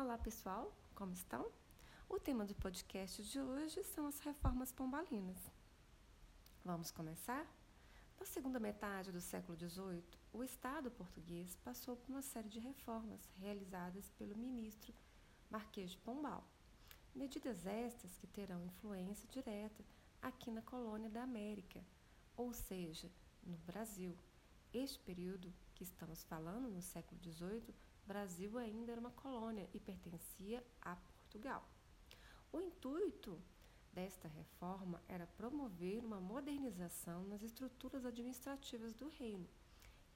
Olá pessoal, como estão? O tema do podcast de hoje são as reformas pombalinas. Vamos começar? Na segunda metade do século XVIII, o Estado português passou por uma série de reformas realizadas pelo ministro Marquês de Pombal. Medidas estas que terão influência direta aqui na colônia da América, ou seja, no Brasil. Este período que estamos falando, no século XVIII, Brasil ainda era uma colônia e pertencia a Portugal. O intuito desta reforma era promover uma modernização nas estruturas administrativas do reino,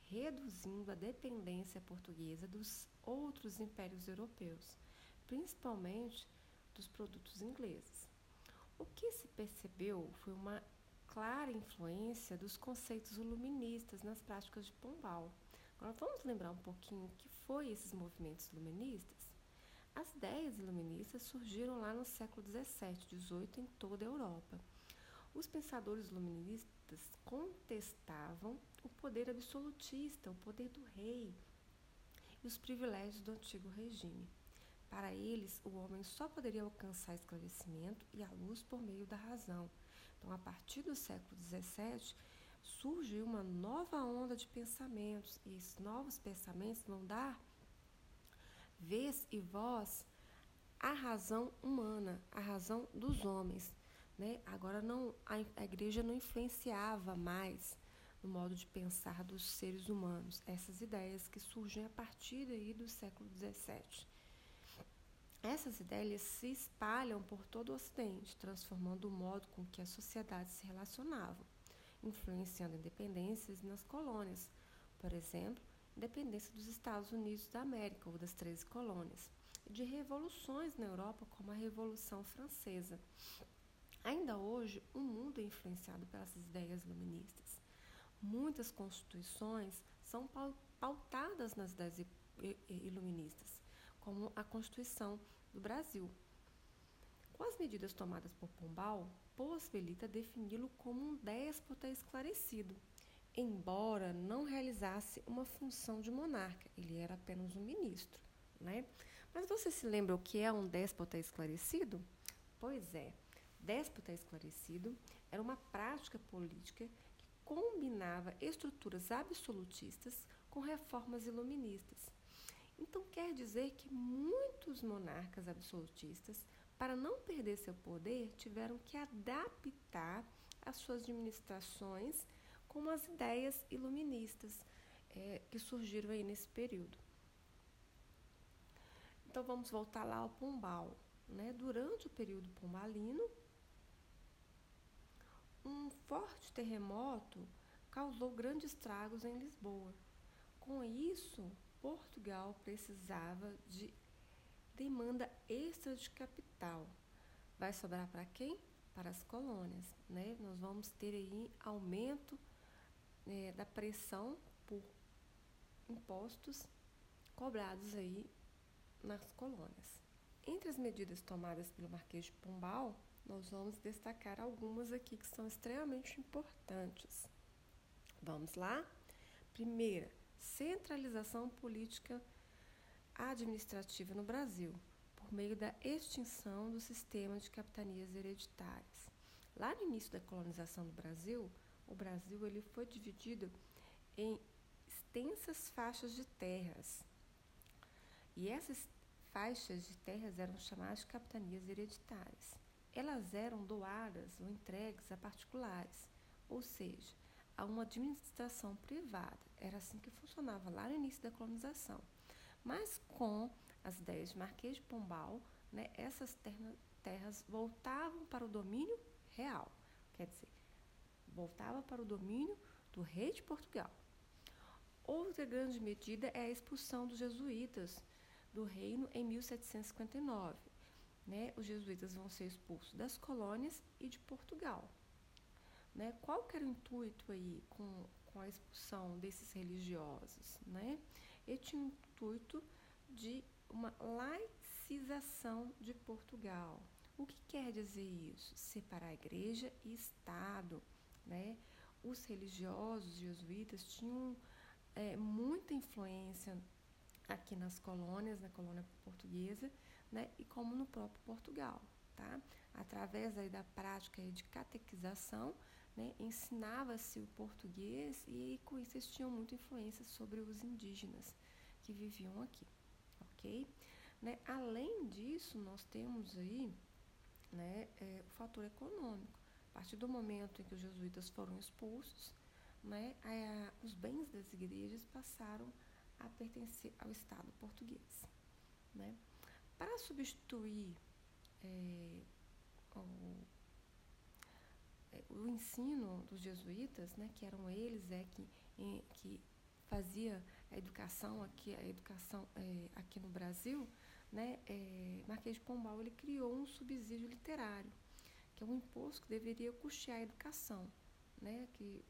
reduzindo a dependência portuguesa dos outros impérios europeus, principalmente dos produtos ingleses. O que se percebeu foi uma clara influência dos conceitos iluministas nas práticas de Pombal. Agora vamos lembrar um pouquinho o que foi esses movimentos iluministas? As ideias iluministas surgiram lá no século XVII, XVIII em toda a Europa. Os pensadores iluministas contestavam o poder absolutista, o poder do rei e os privilégios do antigo regime. Para eles, o homem só poderia alcançar esclarecimento e a luz por meio da razão. Então, a partir do século XVII, surge uma nova onda de pensamentos e esses novos pensamentos vão dar vez e voz à razão humana, à razão dos homens. Né? Agora não a, a igreja não influenciava mais no modo de pensar dos seres humanos, essas ideias que surgem a partir aí do século XVII. Essas ideias se espalham por todo o Ocidente, transformando o modo com que as sociedades se relacionavam, influenciando independências nas colônias, por exemplo, independência dos Estados Unidos da América ou das 13 colônias, e de revoluções na Europa, como a Revolução Francesa. Ainda hoje, o mundo é influenciado pelas ideias iluministas. Muitas constituições são pautadas nas ideias iluministas como a Constituição do Brasil. Com as medidas tomadas por Pombal, possibilita defini-lo como um déspota esclarecido, embora não realizasse uma função de monarca, ele era apenas um ministro. Né? Mas você se lembra o que é um déspota esclarecido? Pois é, déspota esclarecido era uma prática política que combinava estruturas absolutistas com reformas iluministas então quer dizer que muitos monarcas absolutistas, para não perder seu poder, tiveram que adaptar as suas administrações com as ideias iluministas é, que surgiram aí nesse período. Então vamos voltar lá ao Pombal. Né? Durante o período pombalino, um forte terremoto causou grandes estragos em Lisboa. Com isso, Portugal precisava de demanda extra de capital. Vai sobrar para quem? Para as colônias. Né? Nós vamos ter aí aumento né, da pressão por impostos cobrados aí nas colônias. Entre as medidas tomadas pelo Marquês de Pombal, nós vamos destacar algumas aqui que são extremamente importantes. Vamos lá? Primeira, centralização política administrativa no Brasil, por meio da extinção do sistema de capitanias hereditárias. Lá no início da colonização do Brasil, o Brasil ele foi dividido em extensas faixas de terras. E essas faixas de terras eram chamadas de capitanias hereditárias. Elas eram doadas ou entregues a particulares, ou seja, a uma administração privada. Era assim que funcionava lá no início da colonização. Mas com as ideias de Marquês de Pombal, né, essas terras voltavam para o domínio real. Quer dizer, voltava para o domínio do rei de Portugal. Outra grande medida é a expulsão dos jesuítas do reino em 1759. Né? Os jesuítas vão ser expulsos das colônias e de Portugal. Né? Qual que era o intuito aí com, com a expulsão desses religiosos? Né? Ele tinha o intuito de uma laicização de Portugal. O que quer dizer isso? Separar a igreja e Estado. Né? Os religiosos jesuítas tinham é, muita influência aqui nas colônias, na colônia portuguesa, né, e como no próprio Portugal, tá? Através aí da prática de catequização, né, ensinava-se o português e com isso eles tinham muita influência sobre os indígenas que viviam aqui, ok? Né? Além disso, nós temos aí né, é, o fator econômico. A partir do momento em que os jesuítas foram expulsos, né, a, os bens das igrejas passaram a pertencer ao Estado português. Né? Para substituir é, o, é, o, ensino dos jesuítas, né, que eram eles é, que, em, que fazia a educação aqui, a educação é, aqui no Brasil, né, é, Marquês de Pombal ele criou um subsídio literário, que é um imposto que deveria custear a educação, né, que,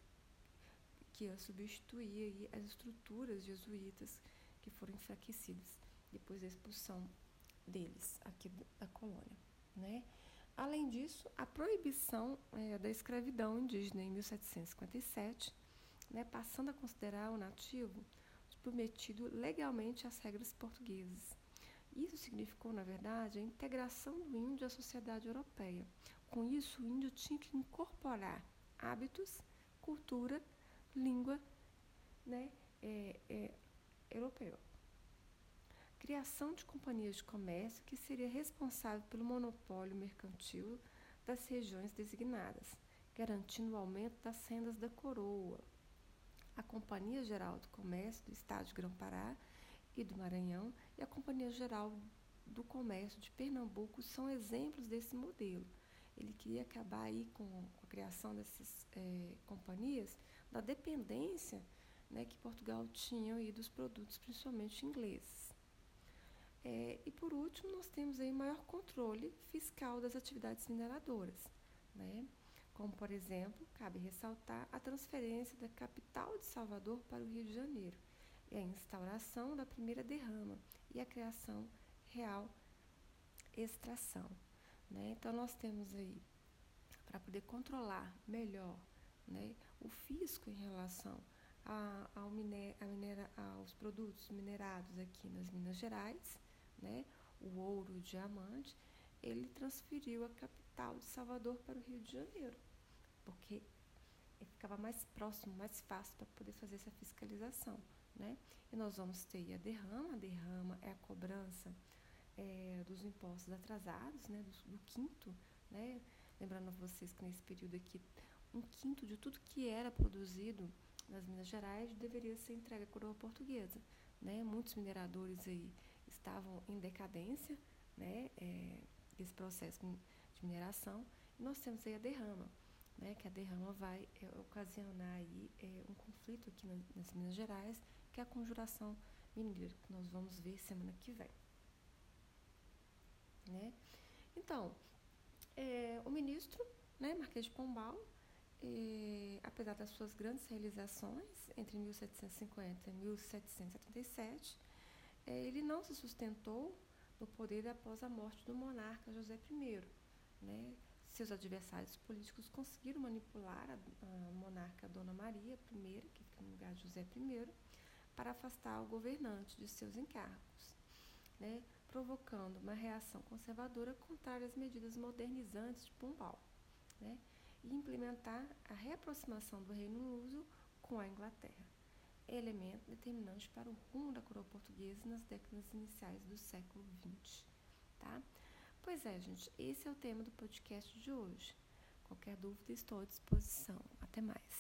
que ia substituir as estruturas jesuítas que foram enfraquecidas depois da expulsão deles aqui da colônia. Né? Além disso, a proibição é, da escravidão indígena em 1757, né, passando a considerar o nativo submetido legalmente às regras portuguesas. Isso significou, na verdade, a integração do índio à sociedade europeia. Com isso, o índio tinha que incorporar hábitos, cultura, língua né, é, é, europeu. Criação de companhias de comércio que seria responsável pelo monopólio mercantil das regiões designadas, garantindo o aumento das rendas da coroa. A Companhia Geral do Comércio do Estado de Grão-Pará e do Maranhão e a Companhia Geral do Comércio de Pernambuco são exemplos desse modelo. Ele queria acabar aí com, a criação dessas é, companhias da dependência né, que Portugal tinha aí dos produtos, principalmente ingleses. É, e por último, nós temos aí maior controle fiscal das atividades mineradoras, né? como por exemplo, cabe ressaltar a transferência da capital de Salvador para o Rio de Janeiro é a instauração da primeira derrama e a criação real extração. Né? Então, nós temos aí, para poder controlar melhor né, o fisco em relação a, ao miner, a minera, aos produtos minerados aqui nas Minas Gerais, né, o ouro, o diamante, ele transferiu a capital de Salvador para o Rio de Janeiro, porque ficava mais próximo, mais fácil para poder fazer essa fiscalização. Né? E nós vamos ter a derrama, a derrama é a cobrança é, dos impostos atrasados, né? do, do quinto, né? lembrando a vocês que nesse período aqui, um quinto de tudo que era produzido nas Minas Gerais deveria ser entregue à coroa portuguesa. Né? Muitos mineradores aí estavam em decadência né? É, desse processo de mineração, nós temos aí a derrama. Né, que a derrama vai é, ocasionar aí, é, um conflito aqui na, nas Minas Gerais que é a conjuração mineira, que nós vamos ver semana que vem. Né? Então, é, o ministro, né, Marquês de Pombal, é, apesar das suas grandes realizações entre 1750 e 1777, é, ele não se sustentou no poder após a morte do monarca José I. Né? Seus adversários políticos conseguiram manipular a, a monarca Dona Maria I, que fica no lugar de José I, para afastar o governante de seus encargos, né, provocando uma reação conservadora contrária às medidas modernizantes de Pombal, né, e implementar a reaproximação do Reino Luso com a Inglaterra, elemento determinante para o rumo da coroa portuguesa nas décadas iniciais do século XX. Tá? Pois é, gente, esse é o tema do podcast de hoje. Qualquer dúvida, estou à disposição. Até mais.